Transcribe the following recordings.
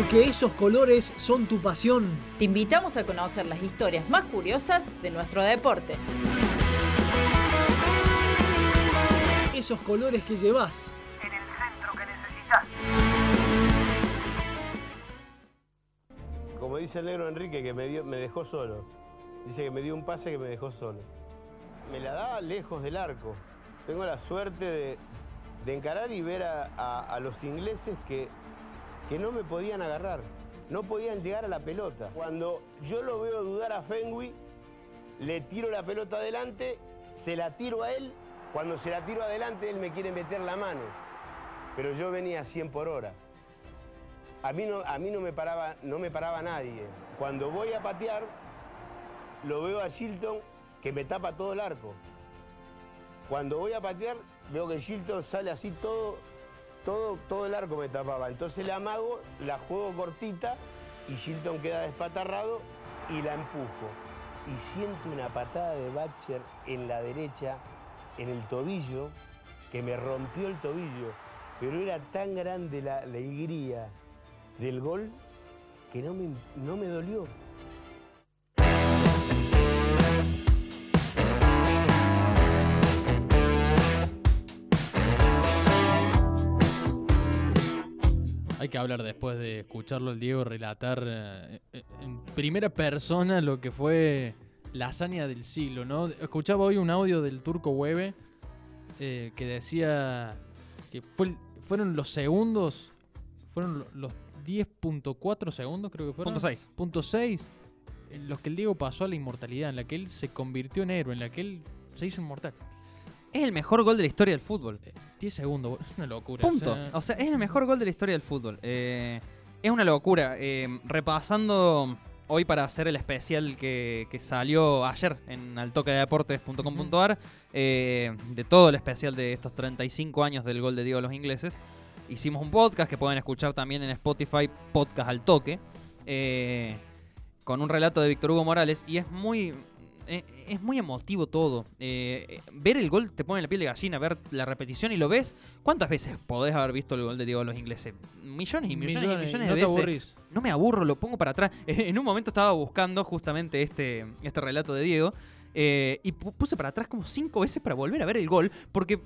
Porque esos colores son tu pasión. Te invitamos a conocer las historias más curiosas de nuestro deporte. Esos colores que llevas. en el centro que necesitas. Como dice el negro Enrique, que me, dio- me dejó solo. Dice que me dio un pase que me dejó solo. Me la daba lejos del arco. Tengo la suerte de, de encarar y ver a, a- a los ingleses que, que no me podían agarrar. No podían llegar a la pelota. Cuando yo lo veo dudar a Fenwi, le tiro la pelota adelante, se la tiro a él. Cuando se la tiro adelante, él me quiere meter la mano. Pero yo venía a 100 por hora. A mí, no, a mí no, me paraba, no me paraba nadie. Cuando voy a patear, lo veo a Shilton que me tapa todo el arco. Cuando voy a patear, veo que Shilton sale así todo, todo, todo el arco me tapaba. Entonces le amago, la juego cortita y Shilton queda despatarrado y la empujo. Y siento una patada de Batcher en la derecha, en el tobillo, que me rompió el tobillo. Pero era tan grande la, la alegría del gol que no me, no me dolió. Hay que hablar después de escucharlo el Diego relatar eh, eh, en primera persona lo que fue la hazaña del siglo, ¿no? Escuchaba hoy un audio del turco Hueve eh, que decía que fue fueron los segundos, fueron lo- los 10.4 segundos creo que fueron. Punto. Punto seis, en los que el Diego pasó a la inmortalidad, en la que él se convirtió en héroe, en la que él se hizo inmortal. Es el mejor gol de la historia del fútbol. Eh, 10 segundos, es una locura. o Punto. sea, O sea, es el mejor gol de la historia del fútbol. Eh, es una locura. Eh, repasando hoy para hacer el especial que, que salió ayer en altoquedeportes.com.ar, eh, de todo el especial de estos 35 años del gol de Diego a los ingleses, hicimos un podcast que pueden escuchar también en Spotify, Podcast al Toque, eh, con un relato de Víctor Hugo Morales, y es muy... eh, Es muy emotivo todo. Eh, eh, ver el gol te pone la piel de gallina, ver la repetición y lo ves. ¿Cuántas veces podés haber visto el gol de Diego a los ingleses? Millones y millones, y millones no de te veces. aburrís. No me aburro, lo pongo para atrás. en un momento estaba buscando justamente este, este relato de Diego eh, y pu- puse para atrás como cinco veces para volver a ver el gol porque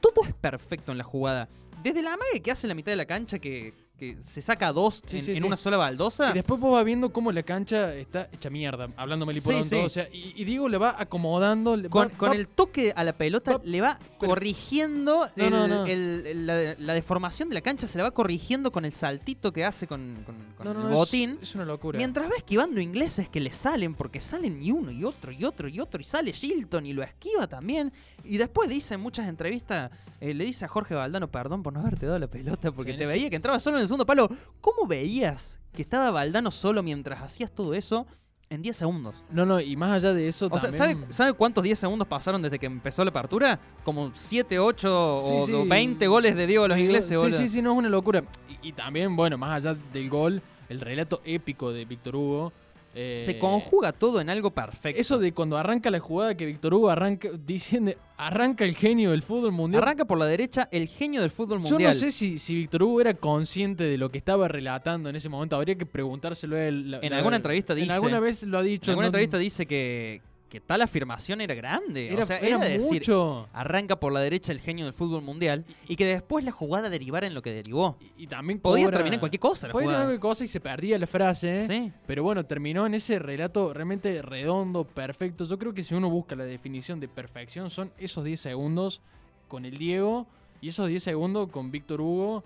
todo es perfecto en la jugada. Desde la amague que hace en la mitad de la cancha que, que se saca dos Sí, en, sí, en sí. una sola baldosa. Y después vos vas viendo cómo la cancha está hecha mierda, pronto. sí. O sea, y, y Diego le va acomodando. le Con, va- con va- el toque a la pelota va- le va corrigiendo No, el- no, no. el- el- la, la deformación de la cancha, se la va corrigiendo con el saltito que hace con, con- el es- botín. Es, una locura. Mientras va esquivando ingleses que le salen, porque salen y uno y otro y otro y otro, y sale Shilton y lo esquiva también. Y después dice en muchas entrevistas, eh, le dice a Jorge Valdano, perdón por no haberte dado la pelota, porque te veía que entraba solo en el segundo palo. ¿Cómo veías que estaba Valdano solo mientras hacías todo eso en 10 segundos? No, no, y más allá de eso O sea. ¿sabe, sabe cuántos 10 segundos pasaron desde que empezó la apertura? Como 7, 8 Sí, o sí. 20 goles de Diego a los ingleses, Sí, boludo. sí, sí, no es una locura. Y, y también, bueno, más allá del gol, el relato épico de Víctor Hugo. Eh, Se conjuga todo en algo perfecto. Eso de cuando arranca la jugada que Víctor Hugo arranca, diciendo, arranca el genio del fútbol mundial. Arranca por la derecha el genio del fútbol Yo mundial. no sé si, si Víctor Hugo era consciente de lo que estaba relatando en ese momento. Habría que preguntárselo a él. La- En la- alguna entrevista En dice- alguna vez lo ha dicho. En alguna no- entrevista dice que, tal afirmación era grande. Era, o sea, era era de decir, mucho. arranca por la derecha el genio del fútbol mundial y que después la jugada derivara en lo que derivó. Y, y también Podía cobra- terminar en cualquier cosa la Podía terminar en cualquier cosa y se perdía la frase. ¿eh? Sí. Pero bueno, terminó en ese relato realmente redondo, perfecto. Yo creo que si uno busca la definición de perfección, son esos 10 segundos con el Diego y esos 10 segundos con Víctor Hugo,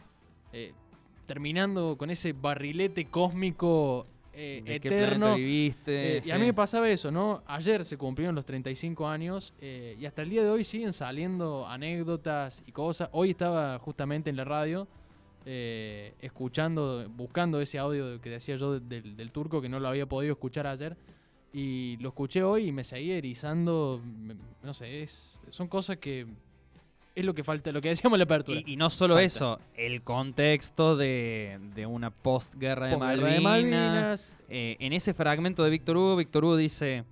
eh, terminando con ese barrilete cósmico eh, ¿De eterno. viviste? Eh, y a mí me pasaba eso, ¿no? Ayer se cumplieron los 35 años eh, y hasta el día de hoy siguen saliendo anécdotas y cosas. Hoy estaba justamente en la radio eh, escuchando, buscando ese audio que decía yo del, del turco que no lo había podido escuchar ayer. Y lo escuché hoy y me seguía erizando. No sé, es, son cosas que es lo que falta, lo que decíamos en la apertura. Y, y no solo Falta. eso, el contexto de, de una postguerra de Malvinas. de Malvinas. Eh, en ese fragmento de Víctor Hugo, Víctor Hugo dice,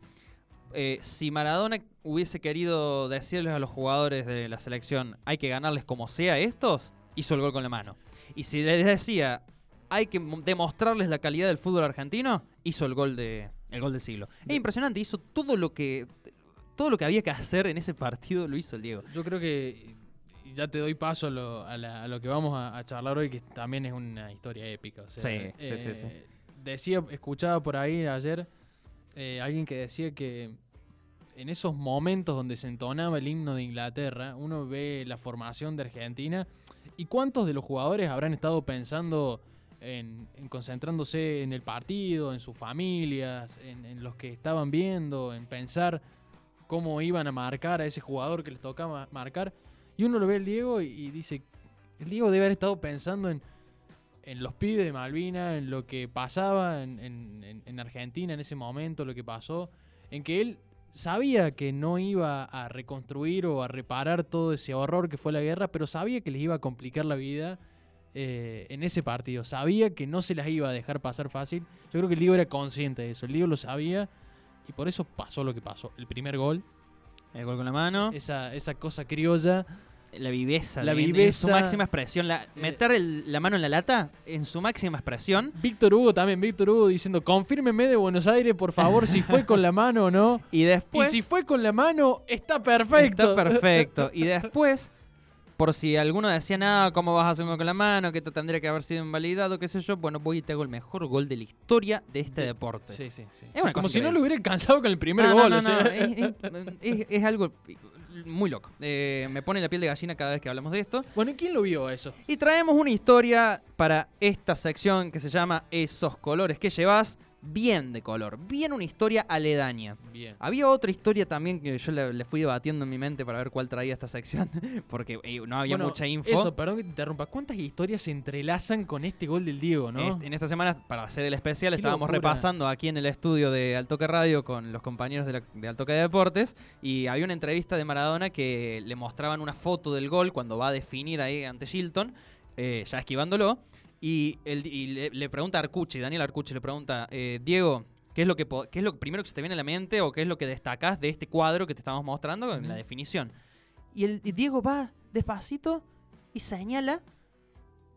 eh, si Maradona hubiese querido decirles a los jugadores de la selección, hay que ganarles como sea estos, hizo el gol con la mano. Y si les decía, hay que mo- demostrarles la calidad del fútbol argentino, hizo el gol de el gol del siglo. Es impresionante, hizo todo lo que todo lo que había que hacer en ese partido lo hizo el Diego. Yo creo que ya te doy paso a lo, a la- a lo que vamos a, a charlar hoy, que también es una historia épica. o sea, Sí, sí, sí, sí. eh, Decía, escuchaba por ahí ayer eh, alguien que decía que en esos momentos donde se entonaba el himno de Inglaterra, uno ve la formación de Argentina y cuántos de los jugadores habrán estado pensando en, en concentrándose en el partido, en sus familias, en, en los que estaban viendo, en pensar cómo iban a marcar a ese jugador que les tocaba marcar. Y uno lo ve el Diego y, dice, el Diego debe haber estado pensando en, en los pibes de Malvina, en lo que pasaba en- en Argentina en ese momento, lo que pasó, en que él sabía que no iba a reconstruir o a reparar todo ese horror que fue la guerra, pero sabía que les iba a complicar la vida eh, en ese partido. Sabía que no se las iba a dejar pasar fácil. Yo creo que el Diego era consciente de eso. El Diego lo sabía y por eso pasó lo que pasó. El primer gol, El gol con la mano, esa, esa cosa criolla. la viveza, la de- en viveza, su máxima expresión, la- eh, meter el- la mano en la lata en su máxima expresión Víctor Hugo también, Víctor Hugo diciendo, confírmeme de Buenos Aires, por favor, si fue con la mano o no. y después y si fue con la mano, está perfecto. Está perfecto. Y después, por si alguno decía, nada, ¿cómo vas a hacer uno con la mano? Que esto tendría que haber sido invalidado, qué sé yo. Bueno, voy y te hago el mejor gol de la historia de este De- deporte. Sí, sí, sí. Es Como si no lo hubiera alcanzado con el primer No, gol. no, o no, sea. no, es, es- es- es algo muy loco. Eh, me pone la piel de gallina cada vez que hablamos de esto. Bueno, ¿y quién lo vio eso? Y traemos una historia para esta sección que se llama Esos colores que llevas bien de color. Bien una historia aledaña. Bien. Había otra historia también que yo le, le fui debatiendo en mi mente para ver cuál traía esta sección, porque eh, no había Bueno, mucha info. Eso, perdón que te interrumpa. ¿Cuántas historias se entrelazan con este gol del Diego, no? Est- En esta semana, para hacer el especial, estábamos locura. repasando aquí en el estudio de Altoque Radio con los compañeros de, la- de Altoque de Deportes y había una entrevista de Maradona que le mostraban una foto del gol cuando va a definir ahí ante Shilton, eh, ya esquivándolo, y, él- y le, le pregunta a Arcucci, Daniel Arcucci le pregunta, eh, Diego, ¿qué es, lo que ¿qué es lo primero que se te viene a la mente o qué es lo que destacás de este cuadro que te estamos mostrando en la definición? Y, el, y Diego va despacito y señala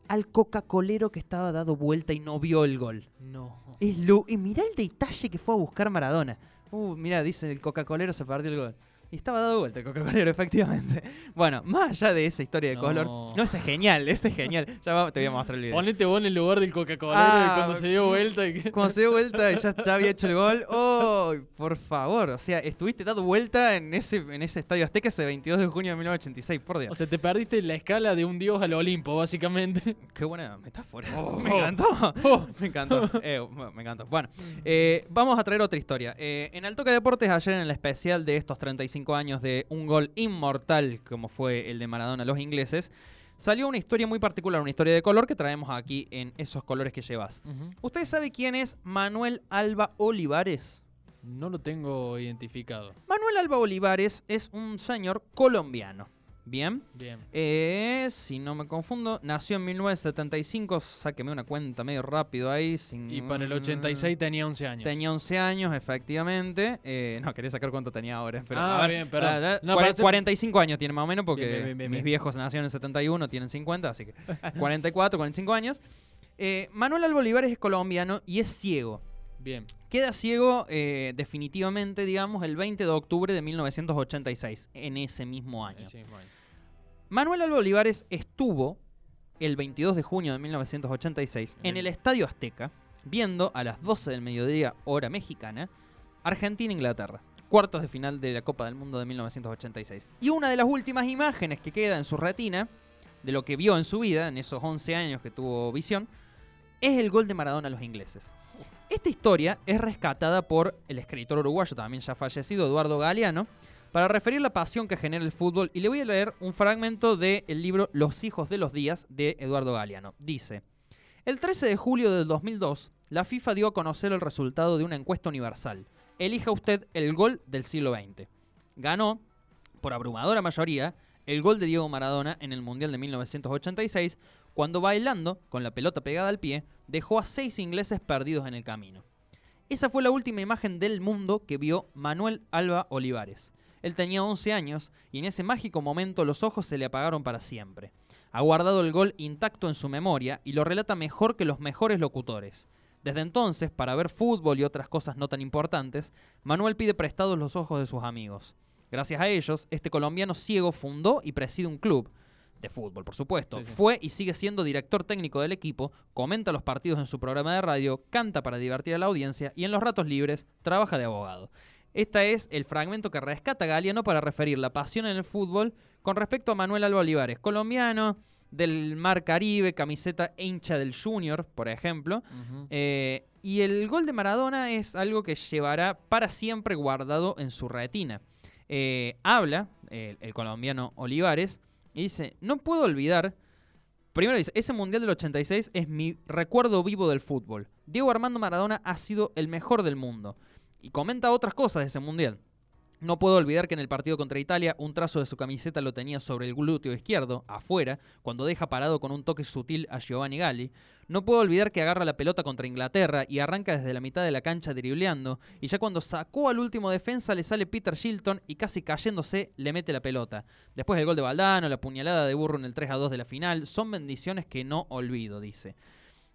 al Coca-Colero que estaba dado vuelta y no vio el gol. No. Es lo, y mirá el detalle que fue a buscar Maradona. Uh, mira, dice el Coca-Colero se perdió el gol. Y estaba dado vuelta el Coca-Colero, efectivamente. Bueno, más allá de esa historia de No. color. No, ese es genial, ese es genial. Ya va- te voy a mostrar el video. Ponete vos en el lugar del Coca-Cola Ah, cuando se dio vuelta. y que- Cuando se dio vuelta y ya, ya había hecho el gol. ¡Oh! Por favor. O sea, estuviste dado vuelta en ese, en ese estadio Azteca ese 22 de junio de 1986, por Dios. O sea, te perdiste la escala de un dios al Olimpo, básicamente. Qué buena metáfora. Oh. Me encantó. Oh. Me encantó. Eh, me encantó. Bueno, eh, vamos a traer otra historia. Eh, en Toque Deportes, ayer en el especial de estos 35 años de un gol inmortal, como fue el de Maradona a los ingleses, salió una historia muy particular, una historia de color que traemos aquí en esos colores que llevas. ¿Usted sabe quién es Manuel Alba Olivares? No lo tengo identificado. Manuel Alba Olivares es un señor colombiano. Bien. Bien. Eh, si no me confundo, nació en 1975. Sáqueme una cuenta medio rápido ahí. Sin... Y para el 86 tenía 11 años. Tenía 11 años, efectivamente. Eh, no, quería sacar cuánto tenía ahora. Pero, Ah, a ver, bien, perdón. ah, ah, No, cuare- parece- 45 años tiene más o menos porque Bien, bien, mis viejos nacieron en 71, tienen 50, así que 44, 45 años. Eh, Manuel Alba Olivares es colombiano y es ciego. Bien. Queda ciego eh, definitivamente, digamos, el 20 de octubre de 1986, en ese mismo año. Sí, bueno. Manuel Alba Olivares estuvo el 22 de junio de 1986 en el Estadio Azteca viendo a las 12 del mediodía hora mexicana Argentina-Inglaterra, cuartos de final de la Copa del Mundo de 1986. Y una de las últimas imágenes que queda en su retina de lo que vio en su vida, en esos 11 años que tuvo visión, es el gol de Maradona a los ingleses. Esta historia es rescatada por el escritor uruguayo, también ya fallecido, Eduardo Galeano, para referir la pasión que genera el fútbol y le voy a leer un fragmento del libro Los hijos de los días de Eduardo Galeano. Dice, el 13 de julio del 2002, la FIFA dio a conocer el resultado de una encuesta universal. Elija usted el gol del siglo XX. Ganó, por abrumadora mayoría, el gol de Diego Maradona en el Mundial de 1986, cuando bailando, con la pelota pegada al pie, dejó a seis ingleses perdidos en el camino. Esa fue la última imagen del mundo que vio Manuel Alba Olivares. Él tenía 11 años y en ese mágico momento los ojos se le apagaron para siempre. Ha guardado el gol intacto en su memoria y lo relata mejor que los mejores locutores. Desde entonces, para ver fútbol y otras cosas no tan importantes, Manuel pide prestados los ojos de sus amigos. Gracias a ellos, este colombiano ciego fundó y preside un club, de fútbol, por supuesto. Sí, sí. Fue y sigue siendo director técnico del equipo, comenta los partidos en su programa de radio, canta para divertir a la audiencia y en los ratos libres trabaja de abogado. Este es el fragmento que rescata Galeano para referir la pasión en el fútbol con respecto a Manuel Alba Olivares, colombiano del Mar Caribe, camiseta hincha del Junior, por ejemplo. Eh, y el gol de Maradona es algo que llevará para siempre guardado en su retina. Eh, habla eh, el colombiano Olivares y dice, no puedo olvidar, primero dice, ese Mundial del 86 es mi recuerdo vivo del fútbol. Diego Armando Maradona ha sido el mejor del mundo. Y comenta otras cosas de ese Mundial. No puedo olvidar que en el partido contra Italia un trazo de su camiseta lo tenía sobre el glúteo izquierdo, afuera, cuando deja parado con un toque sutil a Giovanni Galli. No puedo olvidar que agarra la pelota contra Inglaterra y arranca desde la mitad de la cancha dribleando, y ya cuando sacó al último defensa le sale Peter Shilton y casi cayéndose le mete la pelota. Después el gol de Valdano, la puñalada de Burro en el 3 a 2 de la final, son bendiciones que no olvido, dice.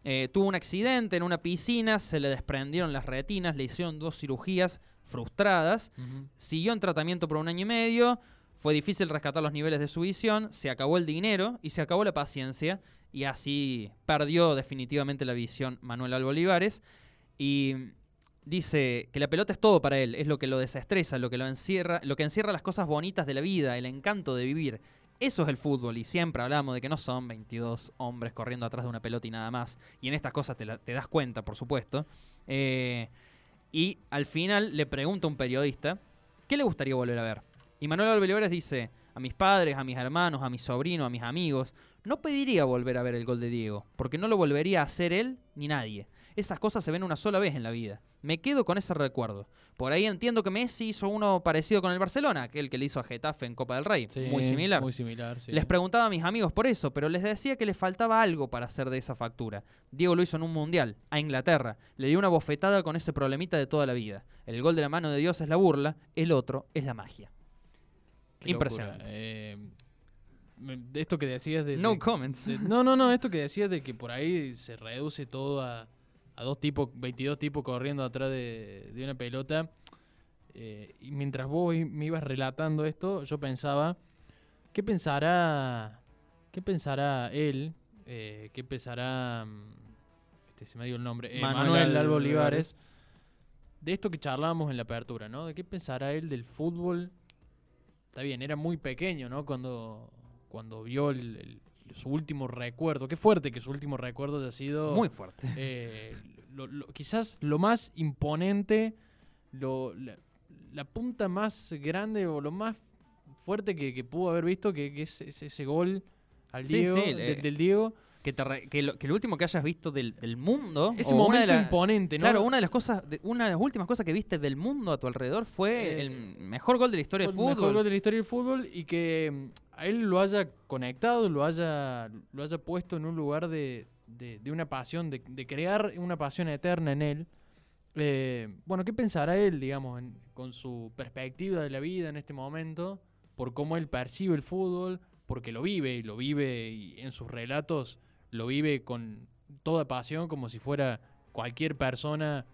Eh, tuvo un accidente en una piscina, se le desprendieron las retinas, le hicieron dos cirugías frustradas, siguió en tratamiento por un año y medio, fue difícil rescatar los niveles de su visión, se acabó el dinero y se acabó la paciencia y así perdió definitivamente la visión Manuel Alba Olivares y dice que la pelota es todo para él, es lo que lo desestresa, lo que lo encierra, lo que encierra las cosas bonitas de la vida, el encanto de vivir. Eso es el fútbol y siempre hablamos de que no son 22 hombres corriendo atrás de una pelota y nada más. Y en estas cosas te, la- te das cuenta, por supuesto. Eh, y al final le pregunta a un periodista, ¿qué le gustaría volver a ver? Y Manuel Alba Olivares dice, a mis padres, a mis hermanos, a mis sobrinos, a mis amigos, no pediría volver a ver el gol de Diego, porque no lo volvería a hacer él ni nadie. Esas cosas se ven una sola vez en la vida. Me quedo con ese recuerdo. Por ahí entiendo que Messi hizo uno parecido con el Barcelona, aquel que le hizo a Getafe en Copa del Rey. Sí, muy similar. Muy similar, sí. Les preguntaba a mis amigos por eso, pero les decía que le faltaba algo para hacer de esa factura. Diego lo hizo en un mundial, a Inglaterra. Le dio una bofetada con ese problemita de toda la vida. El gol de la mano de Dios es la burla, el otro es la magia. Qué Impresionante. Eh, esto que decías de, No de- comments. de- no, no, no, esto que decías de que por ahí se reduce todo a, a dos tipos, 22 tipos corriendo atrás de, de una pelota. Eh, y mientras vos me ibas relatando esto, yo pensaba, ¿qué pensará, qué pensará él? Eh, ¿Qué pensará, mm, este, se me dio el nombre, eh, Manuel Manuel, Alba Olivares. Olivares, de esto que charlábamos en la apertura, ¿no? ¿De qué pensará él del fútbol? Está bien, era muy pequeño, ¿no? Cuando, cuando vio el- el- su último recuerdo. Qué fuerte que su último recuerdo haya sido Muy fuerte. eh, lo- lo- quizás lo más imponente, lo, la, la punta más grande o lo más fuerte que, que pudo haber visto, que, que es, es ese gol al Sí, Diego, sí, del, eh, del Diego. Que, te re- que, lo, que lo último que hayas visto del, del mundo. Ese o una momento de la- imponente, ¿no? Claro, una de las cosas, de- una de las últimas cosas que viste del mundo a tu alrededor fue Eh, el mejor gol de la historia del el mejor fútbol. gol de la historia del fútbol y que mm, a él lo haya conectado, lo haya, lo haya puesto en un lugar de, de- de una pasión, de, de crear una pasión eterna en él. Eh, bueno, ¿qué pensará él, digamos, en- con su perspectiva de la vida en este momento, por cómo él percibe el fútbol, porque lo vive y lo vive y en sus relatos lo vive con toda pasión, como si fuera cualquier persona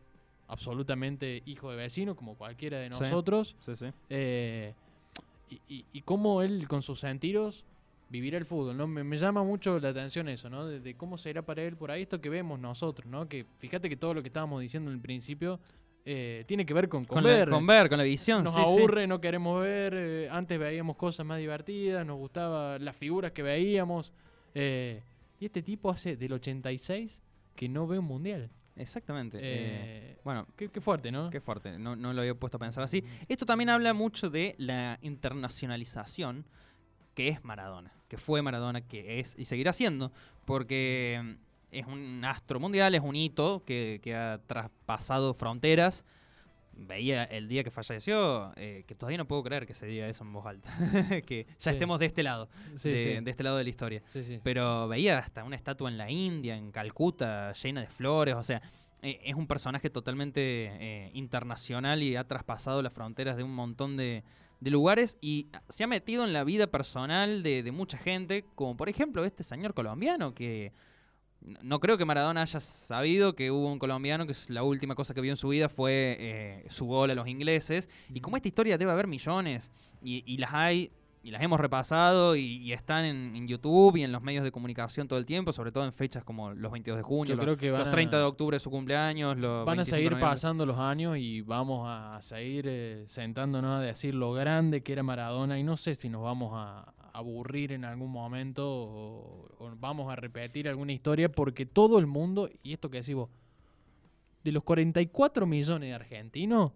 absolutamente hijo de vecino, como cualquiera de nosotros. Sí, sí. Eh, y, y- y cómo él, con sus sentidos, vivirá el fútbol, ¿no? Me, me llama mucho la atención eso, ¿no? De, de cómo será para él por ahí esto que vemos nosotros, ¿no? Que fíjate que todo lo que estábamos diciendo en el principio eh, tiene que ver con, con Con, ver. la, con ver, con la visión. nos sí, sí. aburre, no queremos ver. eh, antes veíamos cosas más divertidas, nos gustaban las figuras que veíamos. eh, y este tipo hace del 86 que no ve un mundial. Exactamente. eh, Eh, bueno, qué, qué fuerte, ¿no? Qué fuerte, no, no lo había puesto a pensar así. Esto también habla mucho de la internacionalización que es Maradona, que fue Maradona, que es y seguirá siendo, porque mm, es un astro mundial, es un hito que, que ha traspasado fronteras. Veía el día que falleció, eh, que todavía no puedo creer que se diga eso en voz alta, que ya Sí. estemos de este lado, Sí, de, sí. de este lado de la historia. Sí, sí. Pero veía hasta una estatua en la India, en Calcuta, llena de flores. O sea, eh, es un personaje totalmente eh, internacional y ha traspasado las fronteras de un montón de, de lugares y se ha metido en la vida personal de, de mucha gente, como por ejemplo este señor colombiano que no creo que Maradona haya sabido que hubo un colombiano que es la última cosa que vio en su vida fue eh, su gol a los ingleses. Y como esta historia debe haber millones y, y las hay y las hemos repasado y, y están en, en YouTube y en los medios de comunicación todo el tiempo, sobre todo en fechas como los 22 de junio, los, los a- 30 de octubre de su cumpleaños, los Van a 25 de seguir pasando los años y vamos a seguir eh, sentándonos a decir lo grande que era Maradona y no sé si nos vamos a aburrir en algún momento o, o vamos a repetir alguna historia porque todo el mundo, y esto que decís vos, de los 44 millones de argentinos,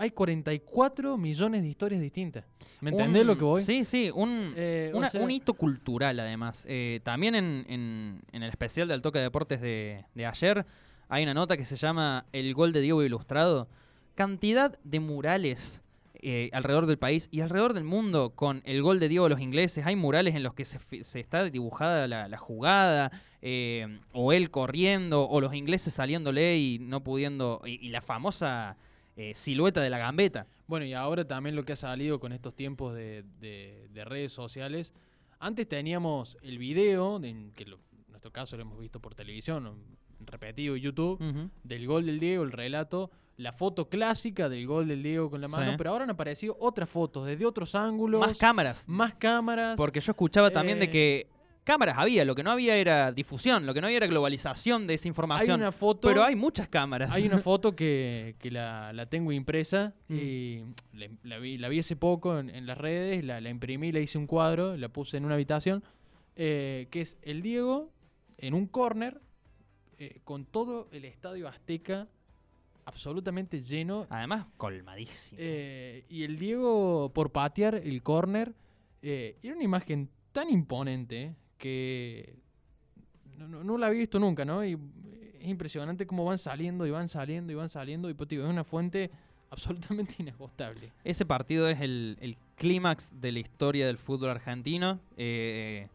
hay 44 millones de historias distintas. ¿Me entendés Un- lo que voy? Sí, sí, un, Eh, o una- sea- un hito cultural además. Eh, también en, en- en el especial del Toque de Deportes de, de ayer hay una nota que se llama El gol de Diego Ilustrado. Cantidad de murales eh, alrededor del país y alrededor del mundo con el gol de Diego a los ingleses. Hay murales en los que se, se está dibujada la, la jugada, eh, o él corriendo, o los ingleses saliéndole y no pudiendo. Y, y la famosa eh, silueta de la gambeta. Bueno, y ahora también lo que ha salido con estos tiempos de, de- de redes sociales. Antes teníamos el video, de- que lo- en nuestro caso lo hemos visto por televisión, repetido en YouTube, del gol del Diego, el relato, la foto clásica del gol del Diego con la mano, Sí. pero ahora han aparecido otras fotos desde otros ángulos, Más cámaras. más cámaras. Porque yo escuchaba también de Eh, que cámaras había, lo que no había era difusión, lo que no había era globalización de esa hay información. una foto, pero hay muchas cámaras. hay una foto que, que la, la tengo impresa Mm. y la, la vi, la vi hace poco en, en las redes, la, la imprimí, la hice un cuadro, la puse en una habitación, eh, que es el Diego en un corner eh, con todo el estadio azteca absolutamente lleno Además, colmadísimo. eh, y el Diego por patear el corner eh, era una imagen tan imponente que no, no- no la había visto nunca, ¿no? Y es impresionante cómo van saliendo y van saliendo y van saliendo. Y pues, digo, es una fuente absolutamente inagotable. Ese partido es el, el clímax de la historia del fútbol argentino. Eh,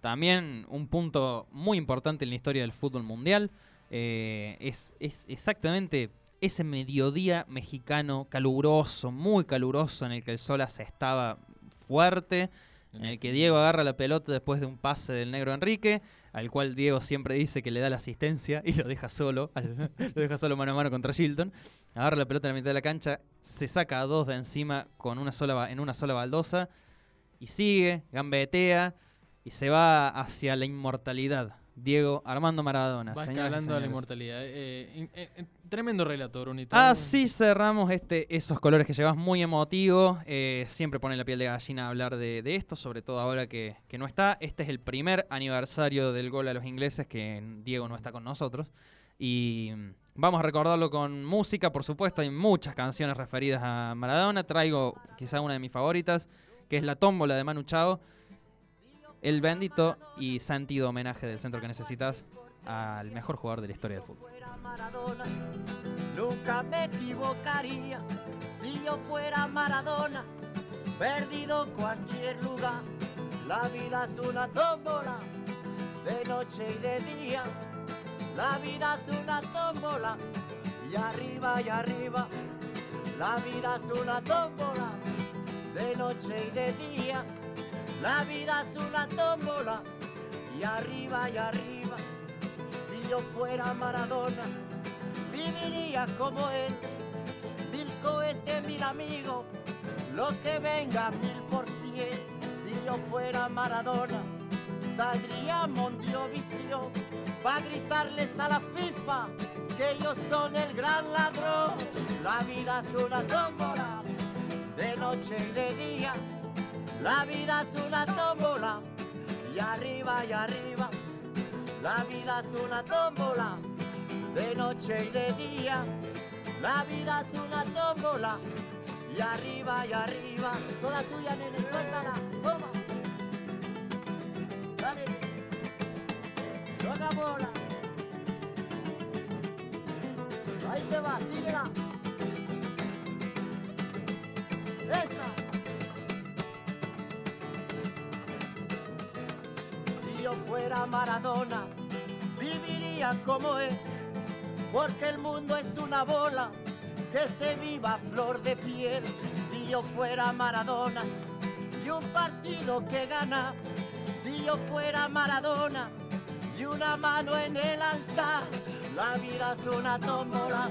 también un punto muy importante en la historia del fútbol mundial. Eh, es, es exactamente ese mediodía mexicano caluroso, muy caluroso, en el que el sol asestaba fuerte, en el que Diego agarra la pelota después de un pase del negro Enrique, al cual Diego siempre dice que le da la asistencia y lo deja solo, lo deja solo mano a mano contra Shilton. Agarra la pelota en la mitad de la cancha, se saca a dos de encima con una sola, en una sola baldosa y sigue, gambetea y se va hacia la inmortalidad. Diego Armando Maradona. Va escalando a la inmortalidad. Eh, eh, eh, tremendo relato, Brunito. Así cerramos este, esos colores que llevas muy emotivo. Siempre pone la piel de gallina hablar de, de esto, sobre todo ahora que, que no está. Este es el primer aniversario del gol a los ingleses, que Diego no está con nosotros. Y mm, vamos a recordarlo con música, por supuesto. Hay muchas canciones referidas a Maradona. Traigo quizá una de mis favoritas, que es La Tómbola de Manu Chao. El bendito y sentido homenaje del centro que necesitas al mejor jugador de la historia del fútbol. nunca me equivocaría. Si yo fuera Maradona, perdido en cualquier lugar. La vida es una tómbola, de noche y de día. La vida es una tómbola, y arriba y arriba. La vida es una tómbola, de noche y de día. La vida es una tómbola, y arriba y arriba. Si yo fuera Maradona, viviría como él. Mil cohetes, mil amigos, lo que venga mil por cien. Si yo fuera Maradona, saldría Mondiovisión para gritarles a la FIFA que ellos son el gran ladrón. La vida es una tómbola, de noche y de día. La vida es una tómbola, y arriba y arriba. La vida es una tómbola, de noche y de día. La vida es una tómbola, y arriba y arriba. Toda tuya, nene, suéltala, toma. Dale, toca bola. Ahí te va, síguela. Fuera Maradona, viviría como él, porque el mundo es una bola que se viva flor de piel. Si si yo fuera Maradona y un partido que gana si yo fuera Maradona y una mano en el altar. La vida es una tómbola